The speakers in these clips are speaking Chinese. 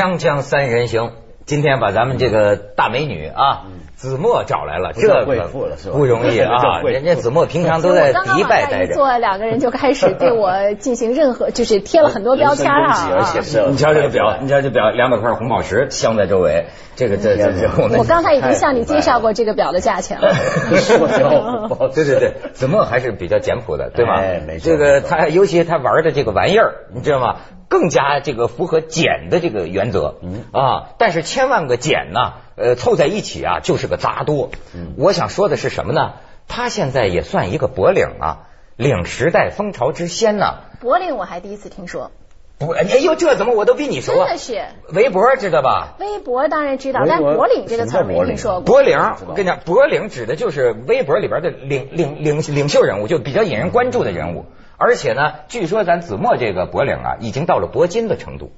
锵锵三人行，今天把咱们这个大美女啊，子墨找来了，这个贵妇了是吧不容易啊。人家子墨平常都在迪拜待着。一坐，两个人就开始对我进行任何，就是贴了很多标签啊。你瞧这个表，你瞧这表，两百块红宝石镶在周围，这个这这这，我刚才已经向你介绍过这个表的价钱了。塑胶包对对对，子墨还是比较简朴的，对吧？哎没错这个他，尤其他玩的这个玩意儿，你知道吗？更加这个符合简的这个原则，嗯啊，但是千万个简呢，呃，凑在一起啊，就是个杂多。嗯我想说的是什么呢？他现在也算一个脖领啊，领时代风潮之先呢。脖领我还第一次听说，不，哎呦，这怎么我都比你熟啊真的？是。围脖知道吧？微博当然知道，微博但脖领这个词儿没听说过。脖领，我跟你讲，脖领指的就是微博里边的领领领领袖人物，就比较引人关注的人物。而且呢，据说咱子墨这个脖领啊，已经到了铂金的程度。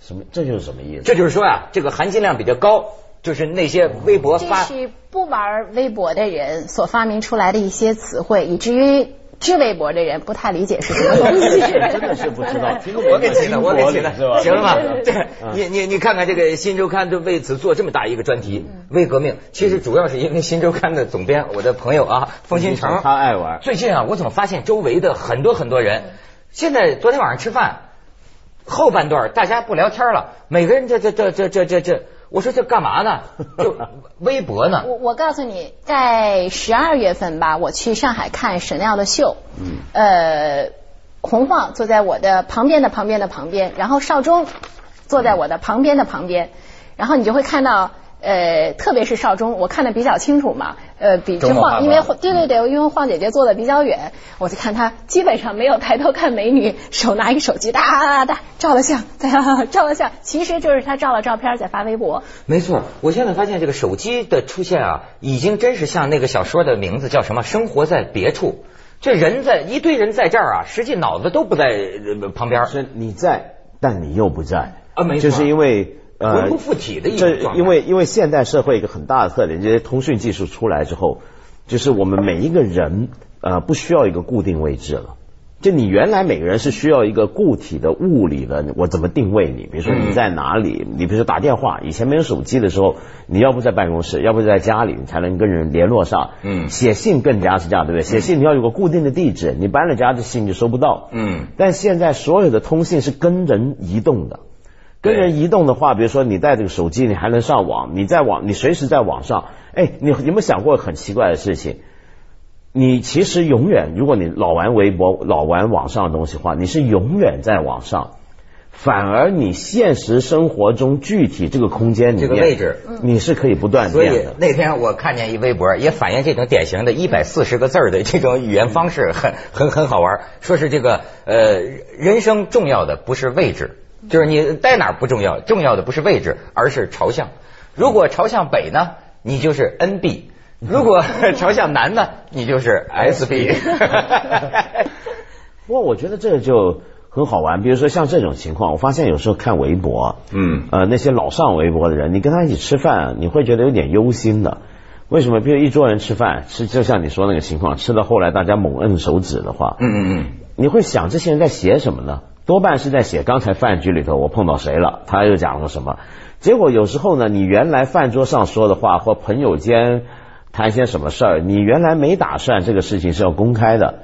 什么？这就是什么意思？这就是说啊，这个含金量比较高，就是那些微博这发是不玩微博的人所发明出来的一些词汇，以至于知微博的人不太理解是什么东西。真的是不知道。听过我给起了，我给起了，是吧？行了吧？这嗯你你你看看这个《新周刊》就为此做这么大一个专题，微革命。其实主要是因为《新周刊》的总编，我的朋友啊，封新成，他爱玩最近啊，我怎么发现周围的很多很多人，现在昨天晚上吃饭后半段大家不聊天了，每个人这这这这这这这，我说这干嘛呢？就微博呢？我我告诉你，在十二月份吧，我去上海看沈亮的秀，嗯呃，洪晃坐在我的旁边的旁边的旁边，然后邵忠坐在我的旁边的旁边，然后你就会看到。呃，特别是邵忠，我看的比较清楚嘛，呃，比这晃，因为对对对，因为晃姐姐坐的比较远，我就看她基本上没有抬头看美女，手拿一个手机哒哒哒照了相，再 照了相，其实就是她照了照片在发微博。没错，我现在发现这个手机的出现啊，已经真是像那个小说的名字叫什么？生活在别处。这人在一堆人在这儿啊，实际脑子都不在呃旁边。是你在，但你又不在啊没错就是因为呃魂不附体的一种这状态因为因为现代社会一个很大的特点，这些通讯技术出来之后，就是我们每一个人呃不需要一个固定位置了。就你原来每个人是需要一个固体的物理的，我怎么定位你？比如说你在哪里？你比如说打电话，以前没有手机的时候，你要不在办公室，要不在家里，你才能跟人联络上。嗯写信更加是这样，对不对？写信你要有个固定的地址，你搬了家，这信就收不到。嗯但现在所有的通信是跟人移动的，跟人移动的话，比如说你带这个手机，你还能上网，你在网，你随时在网上。哎，你你有没有想过很奇怪的事情？你其实永远，如果你老玩微博、老玩网上的东西的话，你是永远在网上，反而你现实生活中具体这个空间里面这个位置，你是可以不断所以变的。那天我看见一微博，也反映这种典型的一百四十个字儿的这种语言方式，很很很好玩。说是这个呃，人生重要的不是位置，就是你待哪儿不重要，重要的不是位置，而是朝向。如果朝向北呢，你就是 NB；如果 朝向南呢，你就是 SB。不过我觉得这个就很好玩，比如说像这种情况，我发现有时候看微博，嗯呃，那些老上微博的人，你跟他一起吃饭，你会觉得有点忧心的。为什么？比如一桌人吃饭，吃就像你说那个情况，吃到后来大家猛摁手指的话，嗯嗯嗯，你会想这些人在写什么呢？多半是在写刚才饭局里头我碰到谁了，他又讲了什么。结果有时候呢，你原来饭桌上说的话或朋友间谈些什么事儿，你原来没打算这个事情是要公开的，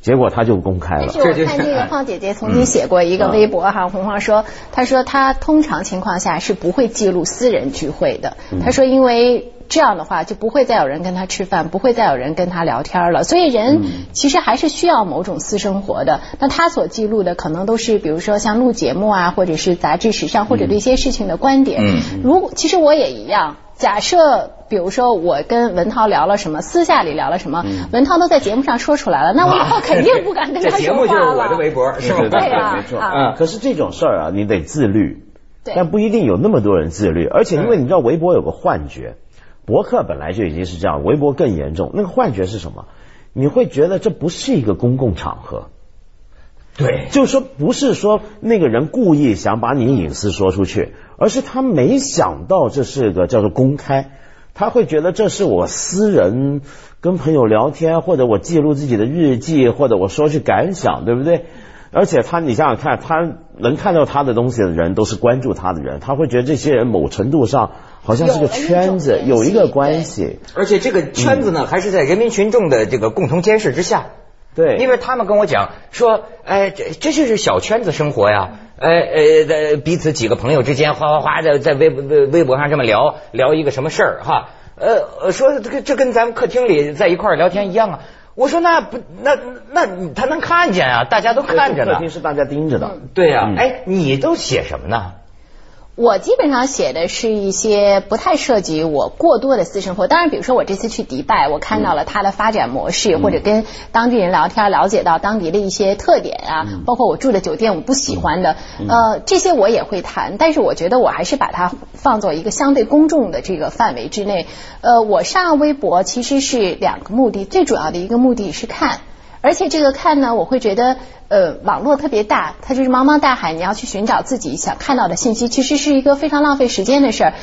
结果他就公开了。但是我看这个 胖姐姐曾经写过一个微博哈，红晃说，她说她通常情况下是不会记录私人聚会的。她说因为这样的话就不会再有人跟他吃饭，不会再有人跟他聊天了。所以人其实还是需要某种私生活的。那他所记录的可能都是比如说像录节目啊，或者是杂志时尚或者对一些事情的观点。如果其实我也一样。假设，比如说我跟文涛聊了什么，私下里聊了什么，文涛都在节目上说出来了，那我以后 肯定不敢跟他这节说话 目就是我的了。微博，是吧？对啊没错。啊嗯，可是这种事儿啊，你得自律，对但不一定有那么多人自律。而且因为你知道微博有个幻觉，博客本来就已经是这样，微博更严重。那个幻觉是什么？你会觉得这不是一个公共场合。对，就是说，不是说那个人故意想把你隐私说出去，而是他没想到这是个叫做公开，他会觉得这是我私人跟朋友聊天，或者我记录自己的日记，或者我说句感想，对不对？而且他，你想想看，他能看到他的东西的人，都是关注他的人，他会觉得这些人某程度上好像是个圈子，有一个关系。而且这个圈子呢，还是在人民群众的这个共同监视之下。对，因为他们跟我讲说，哎，这这就是小圈子生活呀，哎呃，彼此几个朋友之间哗哗哗的在微微微博上这么聊聊一个什么事儿哈，呃，说这个这跟咱们客厅里在一块儿聊天一样啊。我说那不那那他能看见啊？大家都看着呢。客厅是大家盯着的。对呀，哎，你都写什么呢？我基本上写的是一些不太涉及我过多的私生活。当然，比如说我这次去迪拜，我看到了它的发展模式，或者跟当地人聊天，了解到当地的一些特点啊，包括我住的酒店我不喜欢的，呃，这些我也会谈。但是我觉得我还是把它放做一个相对公众的这个范围之内。呃，我上微博其实是两个目的，最主要的一个目的是看。而且这个看呢，我会觉得，呃，网络特别大，它就是茫茫大海，你要去寻找自己想看到的信息，其实是一个非常浪费时间的事儿。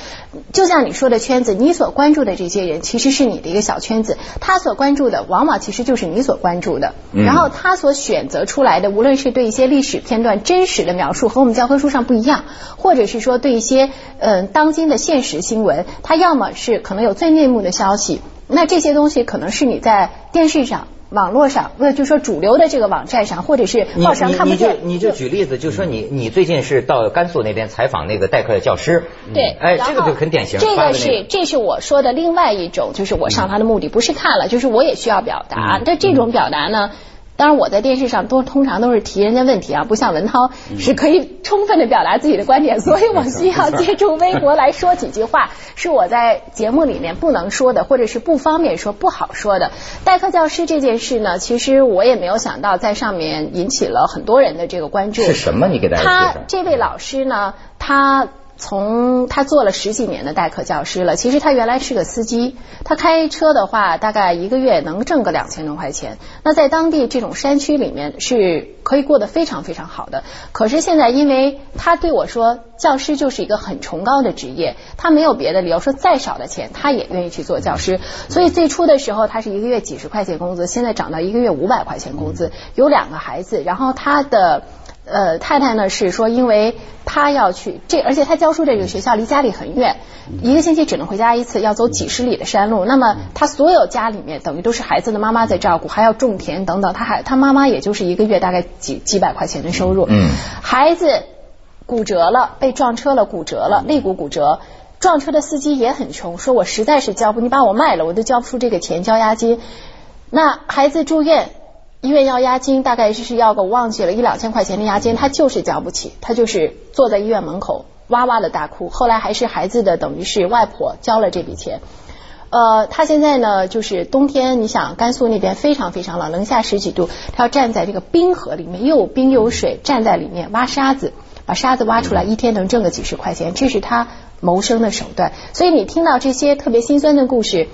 就像你说的圈子，你所关注的这些人，其实是你的一个小圈子，他所关注的，往往其实就是你所关注的。然后他所选择出来的，无论是对一些历史片段真实的描述和我们教科书上不一样，或者是说对一些嗯当今的现实新闻，他要么是可能有最内幕的消息，那这些东西可能是你在电视上。网络上，不就说主流的这个网站上，或者是报上看不见。你就举例子，就说你你最近是到甘肃那边采访那个代课的教师。对，哎，这个就很典型。这个是这是我说的另外一种，就是我上他的目的不是看了，就是我也需要表达。但这种表达呢？当然，我在电视上都通常都是提人家问题啊，不像文涛是可以充分的表达自己的观点，所以我需要借助微博来说几句话，是我在节目里面不能说的，或者是不方便说、不好说的。代课教师这件事呢，其实我也没有想到在上面引起了很多人的这个关注。是什么？你给大家他这位老师呢，他。从他做了十几年的代课教师了，其实他原来是个司机，他开车的话大概一个月能挣个两千多块钱。那在当地这种山区里面是可以过得非常非常好的。可是现在因为他对我说，教师就是一个很崇高的职业，他没有别的理由，说再少的钱他也愿意去做教师。所以最初的时候他是一个月几十块钱工资，现在涨到一个月五百块钱工资，有两个孩子，然后他的。呃，太太呢是说，因为她要去这，而且她教书这个学校离家里很远，一个星期只能回家一次，要走几十里的山路。那么她所有家里面等于都是孩子的妈妈在照顾，还要种田等等。她还她妈妈也就是一个月大概几几百块钱的收入。嗯，孩子骨折了，被撞车了，骨折了，肋骨骨折。撞车的司机也很穷，说我实在是交不，你把我卖了，我都交不出这个钱交押金。那孩子住院。医院要押金，大概就是要个我忘记了一两千块钱的押金，他就是交不起，他就是坐在医院门口哇哇的大哭。后来还是孩子的等于是外婆交了这笔钱。呃，他现在呢，就是冬天，你想甘肃那边非常非常冷，零下十几度，他要站在这个冰河里面，又有冰又有水，站在里面挖沙子，把沙子挖出来，一天能挣个几十块钱，这是他谋生的手段。所以你听到这些特别心酸的故事，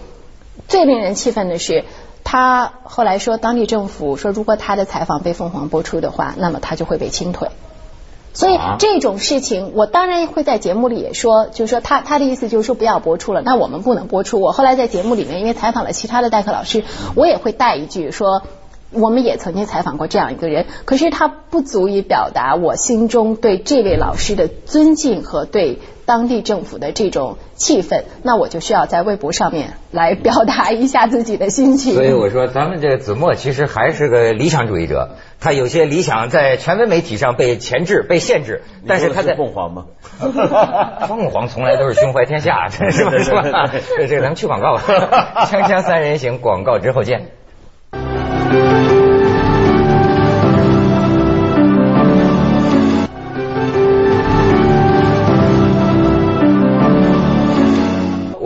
最令人气愤的是。他后来说，当地政府说，如果他的采访被凤凰播出的话，那么他就会被清退。所以这种事情，我当然会在节目里也说，就是说他他的意思就是说不要播出了，那我们不能播出。我后来在节目里面，因为采访了其他的代课老师，我也会带一句说，我们也曾经采访过这样一个人，可是他不足以表达我心中对这位老师的尊敬和对。当地政府的这种气氛，那我就需要在微博上面来表达一下自己的心情。所以我说，咱们这个子墨其实还是个理想主义者，他有些理想在权威媒体上被钳制、被限制，但是他在凤凰吗？凤凰从来都是胸怀天下，是吧？是吧？这这，咱们去广告吧，锵锵三人行，广告之后见。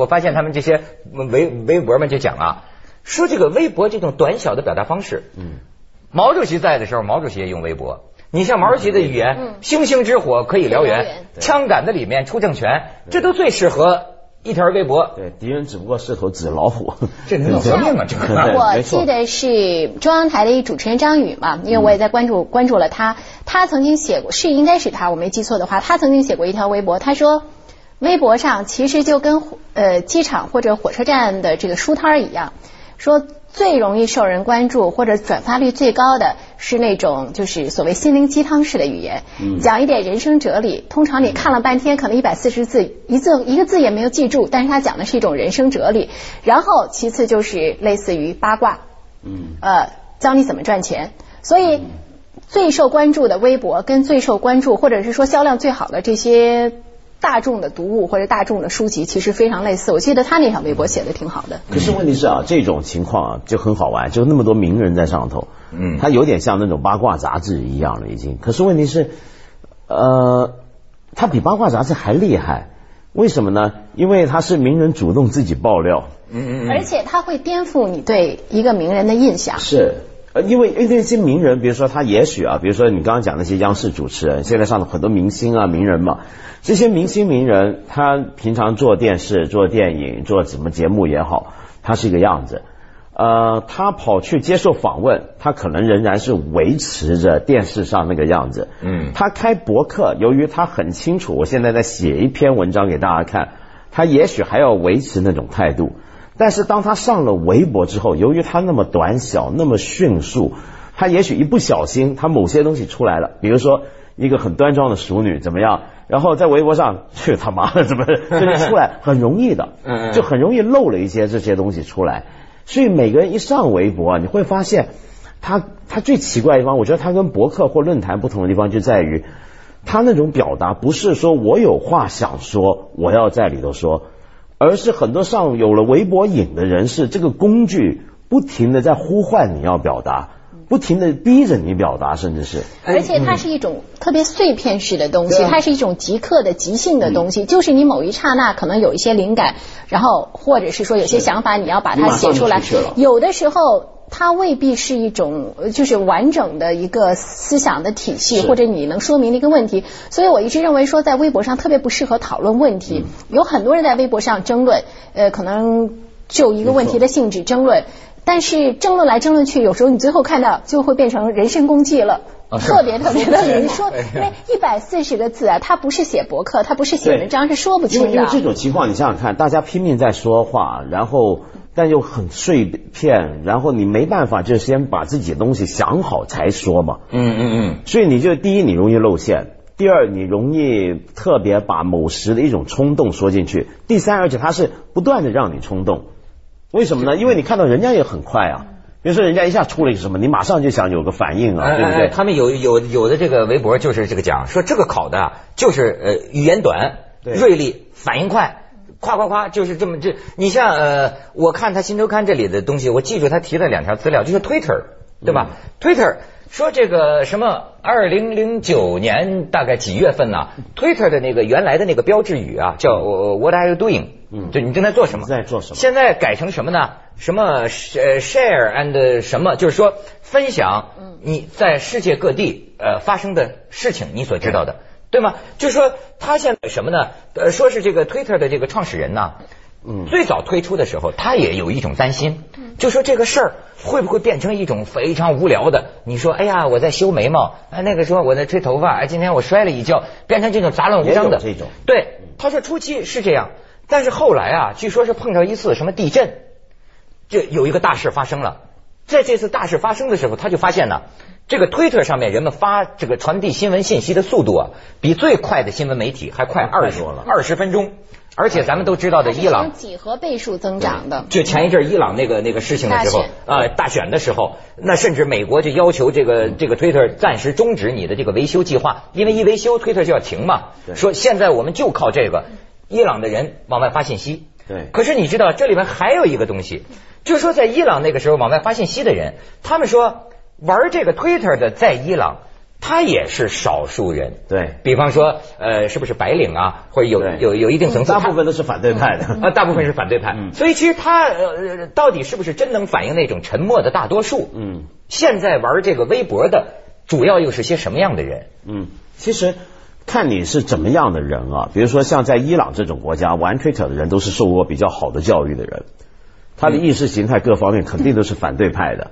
发现他们这些微微博们就讲啊，说这个微博这种短小的表达方式，嗯，毛主席在的时候，毛主席也用微博。你像毛主席的语言，星星之火可以燎原，枪杆子里面出政权，这都最适合一条微博。对，敌人只不过是头纸老虎，这能革命啊！这个我记得是中央台的一主持人张宇嘛，因为我也在关注关注了他，他曾经写过，是应该是他，我没记错的话，他曾经写过一条微博，他说。微博上其实就跟呃机场或者火车站的这个书摊儿一样，说最容易受人关注或者转发率最高的是那种就是所谓心灵鸡汤式的语言，讲一点人生哲理。通常你看了半天，可能一百四十字一字一个字也没有记住，但是他讲的是一种人生哲理。然后其次就是类似于八卦，嗯，呃，教你怎么赚钱。所以最受关注的微博跟最受关注或者是说销量最好的这些。大众的读物或者大众的书籍其实非常类似，我记得他那条微博写的挺好的。可是问题是啊，这种情况啊就很好玩，就那么多名人在上头，嗯，他有点像那种八卦杂志一样了已经。可是问题是，呃，他比八卦杂志还厉害，为什么呢？因为他是名人主动自己爆料，嗯嗯，而且他会颠覆你对一个名人的印象。是。因为因为那些名人，比如说他也许啊，比如说你刚刚讲那些央视主持人，现在上的很多明星啊、名人嘛，这些明星名人，他平常做电视、做电影、做什么节目也好，他是一个样子。呃，他跑去接受访问，他可能仍然是维持着电视上那个样子。嗯。他开博客，由于他很清楚，我现在在写一篇文章给大家看，他也许还要维持那种态度。但是当他上了微博之后，由于他那么短小、那么迅速，他也许一不小心，他某些东西出来了，比如说一个很端庄的熟女怎么样，然后在微博上去他妈的怎么这就出来，很容易的，就很容易漏了一些这些东西出来。所以每个人一上微博，你会发现他他最奇怪的地方，我觉得他跟博客或论坛不同的地方就在于，他那种表达不是说我有话想说，我要在里头说。而是很多上有了微博瘾的人士，这个工具不停的在呼唤你要表达，不停的逼着你表达，甚至是。而且它是一种特别碎片式的东西，它是一种即刻的、即兴的东西，就是你某一刹那可能有一些灵感，然后或者是说有些想法，你要把它写出来。有的时候。它未必是一种就是完整的一个思想的体系，或者你能说明的一个问题。所以我一直认为说，在微博上特别不适合讨论问题。有很多人在微博上争论，呃，可能就一个问题的性质争论，但是争论来争论去，有时候你最后看到就会变成人身攻击了，特别特别的。你说，因为一百四十个字啊，它不是写博客，它不是写文章，是说不清的。因为这种情况，你想想看，大家拼命在说话，然后。但又很碎片，然后你没办法，就先把自己的东西想好才说嘛。嗯嗯嗯。所以你就第一，你容易露馅；第二，你容易特别把某时的一种冲动说进去；第三，而且它是不断的让你冲动。为什么呢？因为你看到人家也很快啊，比如说人家一下出了一个什么，你马上就想有个反应啊，对不对？他们有有有的这个微博就是这个讲，说这个考的就是呃语言短、锐利、反应快。夸夸夸，就是这么这，你像呃，我看他新周刊这里的东西，我记住他提了两条资料，就是 Twitter，对吧？Twitter 说这个什么，二零零九年大概几月份呢？Twitter 的那个原来的那个标志语啊，叫 What are you doing？嗯，就你正在做什么？在做什么？现在改成什么呢？什么呃 share and 什么？就是说分享你在世界各地呃发生的事情，你所知道的。对吗？就是说，他现在什么呢？呃，说是这个 Twitter 的这个创始人呢，嗯，最早推出的时候，他也有一种担心，就说这个事儿会不会变成一种非常无聊的？你说，哎呀，我在修眉毛，哎，那个时候我在吹头发，哎，今天我摔了一跤，变成这种杂乱无章的这种。对，他说初期是这样，但是后来啊，据说是碰着一次什么地震，就有一个大事发生了，在这次大事发生的时候，他就发现呢。这个推特上面人们发这个传递新闻信息的速度啊，比最快的新闻媒体还快二十二十分钟，而且咱们都知道的伊朗几何倍数增长的。就前一阵伊朗那个那个事情的时候，呃，大选的时候，那甚至美国就要求这个这个推特暂时终止你的这个维修计划，因为一维修推特就要停嘛。说现在我们就靠这个伊朗的人往外发信息。对。可是你知道这里面还有一个东西，就是说在伊朗那个时候往外发信息的人，他们说。玩这个 Twitter 的在伊朗，他也是少数人。对，比方说，呃，是不是白领啊，或者有有有一定层次，大部分都是反对派的啊，大部分是反对派。所以其实他呃，到底是不是真能反映那种沉默的大多数？嗯，现在玩这个微博的主要又是些什么样的人？嗯，其实看你是怎么样的人啊。比如说像在伊朗这种国家玩 Twitter 的人，都是受过比较好的教育的人，他的意识形态各方面肯定都是反对派的。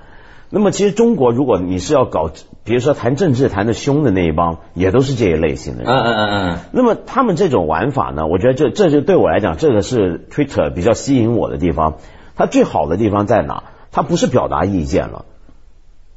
那么其实中国，如果你是要搞，比如说谈政治谈的凶的那一帮，也都是这一类型的人。嗯嗯嗯嗯。那么他们这种玩法呢，我觉得这这就对我来讲，这个是 Twitter 比较吸引我的地方。它最好的地方在哪？它不是表达意见了。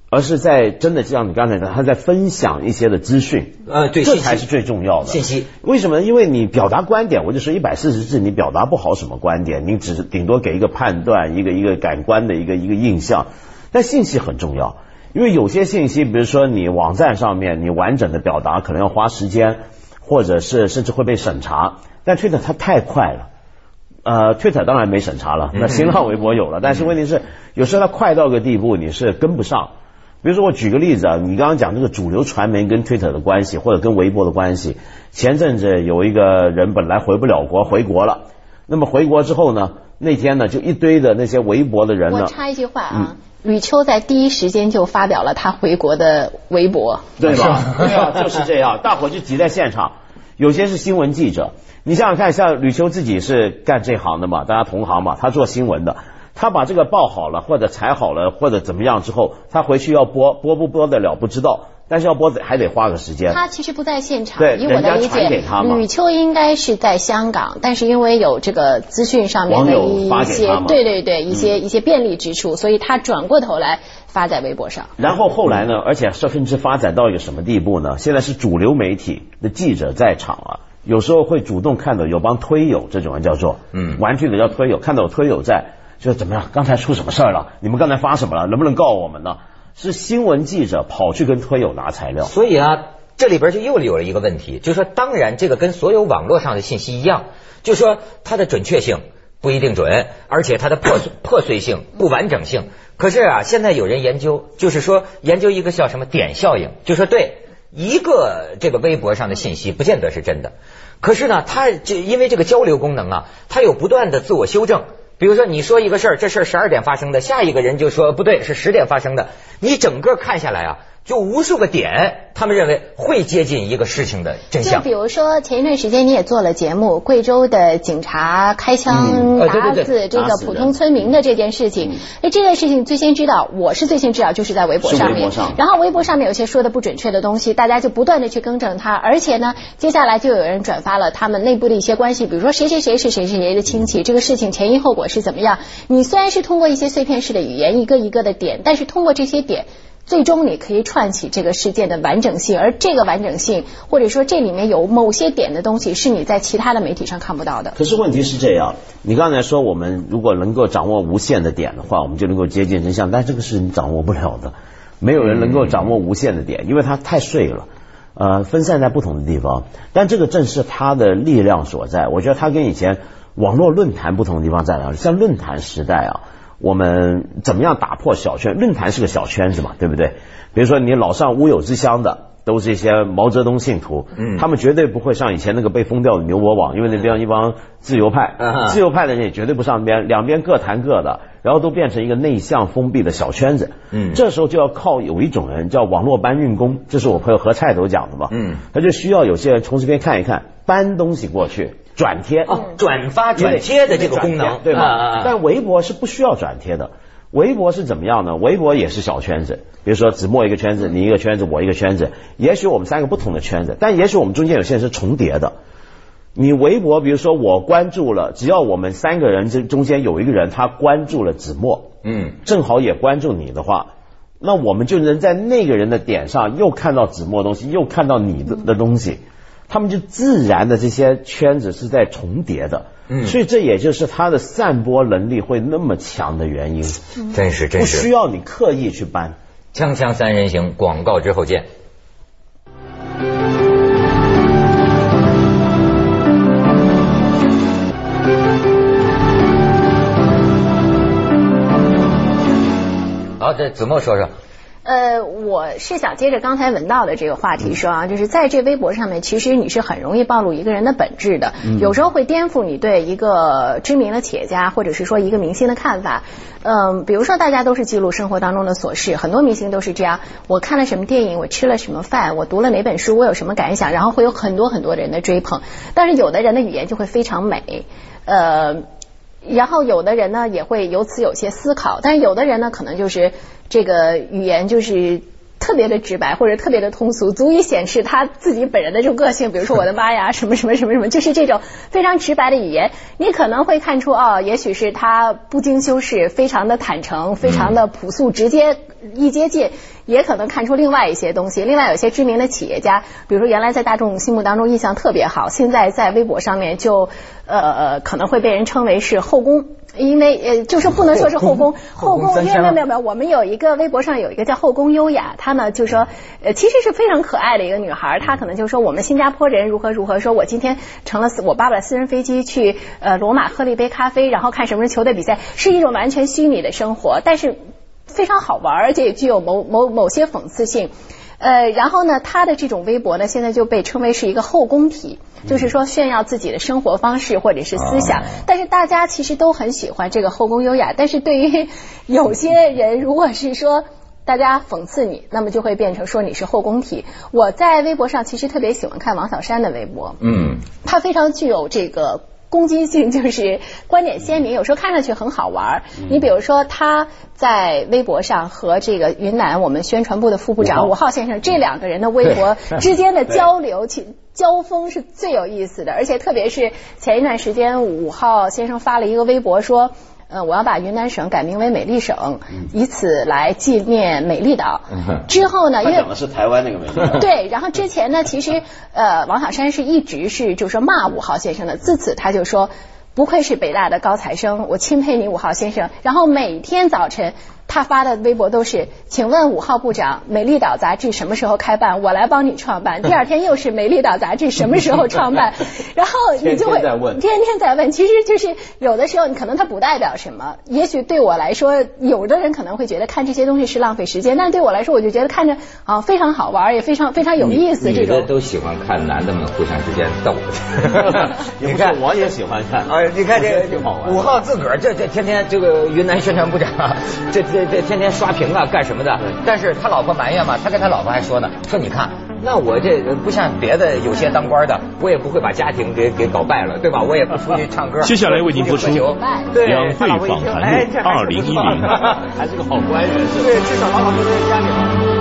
而是在真的像你刚才讲，他在分享一些的资讯，呃，对，这才是最重要的信息。为什么？因为你表达观点，我就说一百四十字，你表达不好什么观点，你只是顶多给一个判断，一个一个感官的一个一个印象。但信息很重要，因为有些信息，比如说你网站上面你完整的表达，可能要花时间，或者是甚至会被审查。但 Twitter 它太快了，呃，，Twitter 当然没审查了，那新浪微博有了，但是问题是有时候它快到个地步，你是跟不上。比如说，我举个例子啊，你刚刚讲这个主流传媒跟 Twitter 的关系，或者跟微博的关系。前阵子有一个人本来回不了国，回国了。那么回国之后呢，那天呢，就一堆的那些微博的人呢。我插一句话啊，吕秋在第一时间就发表了他回国的微博，对吧？对啊，就是这样，大伙就挤在现场。有些是新闻记者，你想想看，像吕秋自己是干这行的嘛，大家同行嘛，他做新闻的。他把这个报好了，或者裁好了，或者怎么样之后，他回去要播，播不播得了不知道，但是要播还得花个时间。他其实不在现场，对，以我的理解，吕秋应该是在香港，但是因为有这个资讯上面的一些，对对对，一些一些便利之处，所以他转过头来发在微博上。然后后来呢，而且甚至发展到一个什么地步呢？现在是主流媒体的记者在场啊，有时候会主动看到有帮推友这种人叫做，嗯，玩具的叫推友，看到有推友在。就怎么样？刚才出什么事儿了？你们刚才发什么了？能不能告我们呢？是新闻记者跑去跟推友拿材料。所以啊，这里边就又有了一个问题，就是说，当然这个跟所有网络上的信息一样，就是说它的准确性不一定准，而且它的破碎破碎性、不完整性。可是啊，现在有人研究，就是说研究一个叫什么点效应，就说对一个这个微博上的信息不见得是真的，可是呢，它就因为这个交流功能啊，它有不断的自我修正。比如说，你说一个事儿，这事儿十二点发生的，下一个人就说不对，是十点发生的。你整个看下来啊。就无数个点，他们认为会接近一个事情的真相。就比如说前一段时间你也做了节目，贵州的警察开枪打死这个普通村民的这件事情。哎，这件事情最先知道，我是最先知道，就是在微博上面。然后微博上面有些说的不准确的东西，大家就不断的去更正它。而且呢，接下来就有人转发了他们内部的一些关系，比如说谁谁谁是谁谁谁的亲戚，这个事情前因后果是怎么样。你虽然是通过一些碎片式的语言，一个一个的点，但是通过这些点。最终你可以串起这个事件的完整性，而这个完整性，或者说这里面有某些点的东西，是你在其他的媒体上看不到的。可是问题是这样，你刚才说我们如果能够掌握无限的点的话，我们就能够接近真相，但这个是你掌握不了的，没有人能够掌握无限的点，因为它太碎了，呃，分散在不同的地方。但这个正是它的力量所在。我觉得它跟以前网络论坛不同的地方在哪里？像论坛时代啊。我们怎么样打破小圈？论坛是个小圈子嘛，对不对？比如说你老上乌有之乡的，都是一些毛泽东信徒，嗯，他们绝对不会像以前那个被封掉的牛博网，因为那边一帮自由派，自由派的人也绝对不上那边，两边各谈各的，然后都变成一个内向封闭的小圈子。嗯，这时候就要靠有一种人叫网络搬运工，这是我朋友何菜头讲的嘛，嗯，他就需要有些人从这边看一看，搬东西过去。转贴哦，转发转贴的这个功能，对吗？但微博是不需要转贴的。微博是怎么样呢？微博也是小圈子，比如说子墨一个圈子，你一个圈子，我一个圈子，也许我们三个不同的圈子，但也许我们中间有些人是重叠的。你微博，比如说我关注了，只要我们三个人这中间有一个人他关注了子墨，嗯，正好也关注你的话，那我们就能在那个人的点上又看到子墨东西，又看到你的的东西。他们就自然的这些圈子是在重叠的，嗯，所以这也就是它的散播能力会那么强的原因。真是真是不需要你刻意去搬。锵锵三人行广告之后见。好，这子墨说说。呃，我是想接着刚才文道的这个话题说啊，就是在这微博上面，其实你是很容易暴露一个人的本质的，有时候会颠覆你对一个知名的企业家或者是说一个明星的看法。嗯，比如说大家都是记录生活当中的琐事，很多明星都是这样。我看了什么电影，我吃了什么饭，我读了哪本书，我有什么感想，然后会有很多很多人的追捧。但是有的人的语言就会非常美，呃。然后有的人呢也会由此有些思考，但有的人呢可能就是这个语言就是。特别的直白或者特别的通俗，足以显示他自己本人的这种个性。比如说我的妈呀，什 么什么什么什么，就是这种非常直白的语言，你可能会看出哦，也许是他不经修饰，非常的坦诚，非常的朴素，直接一接近。也可能看出另外一些东西。另外有些知名的企业家，比如说原来在大众心目当中印象特别好，现在在微博上面就呃可能会被人称为是后宫，因为呃就是不能说是后宫，后宫没有没有没有，我们有一个微博上有一个叫后宫优雅，她呢就说呃其实是非常可爱的一个女孩，她可能就说我们新加坡人如何如何，说我今天乘了我爸爸的私人飞机去呃罗马喝了一杯咖啡，然后看什么球队比赛，是一种完全虚拟的生活，但是。非常好玩，而且也具有某某某些讽刺性。呃，然后呢，他的这种微博呢，现在就被称为是一个后宫体，就是说炫耀自己的生活方式或者是思想。但是大家其实都很喜欢这个后宫优雅，但是对于 有些人，如果是说大家讽刺你，那么就会变成说你是后宫体。我在微博上其实特别喜欢看王小山的微博，嗯，他非常具有这个。攻击性就是观点鲜明，有时候看上去很好玩。你比如说他在微博上和这个云南我们宣传部的副部长武浩先生这两个人的微博之间的交流、交锋是最有意思的，而且特别是前一段时间武浩先生发了一个微博说。嗯，我要把云南省改名为美丽省，以此来纪念美丽岛。之后呢，因为讲的是台湾那个美丽。对，然后之前呢，其实呃，王小山是一直是就说骂五号先生的，自此他就说，不愧是北大的高材生，我钦佩你五号先生。然后每天早晨。他发的微博都是，请问五号部长，《美丽岛》杂志什么时候开办？我来帮你创办。第二天又是《美丽岛》杂志什么时候创办？然后你就会天天在问。其实就是有的时候，你可能它不代表什么。也许对我来说，有的人可能会觉得看这些东西是浪费时间，但是对我来说，我就觉得看着啊非常好玩，也非常非常有意思。这种都喜欢看男的们互相之间斗。你看，我也喜欢看哎！你看这五号自个儿这这天天这个云南宣传部长这这。天天刷屏啊，干什么的？但是他老婆埋怨嘛，他跟他老婆还说呢，说你看，那我这不像别的有些当官的，我也不会把家庭给给搞败了，对吧？我也不出去唱歌。接下来为您播出两会访谈录二零一零，还是个好官人，对，至少老老实实家里。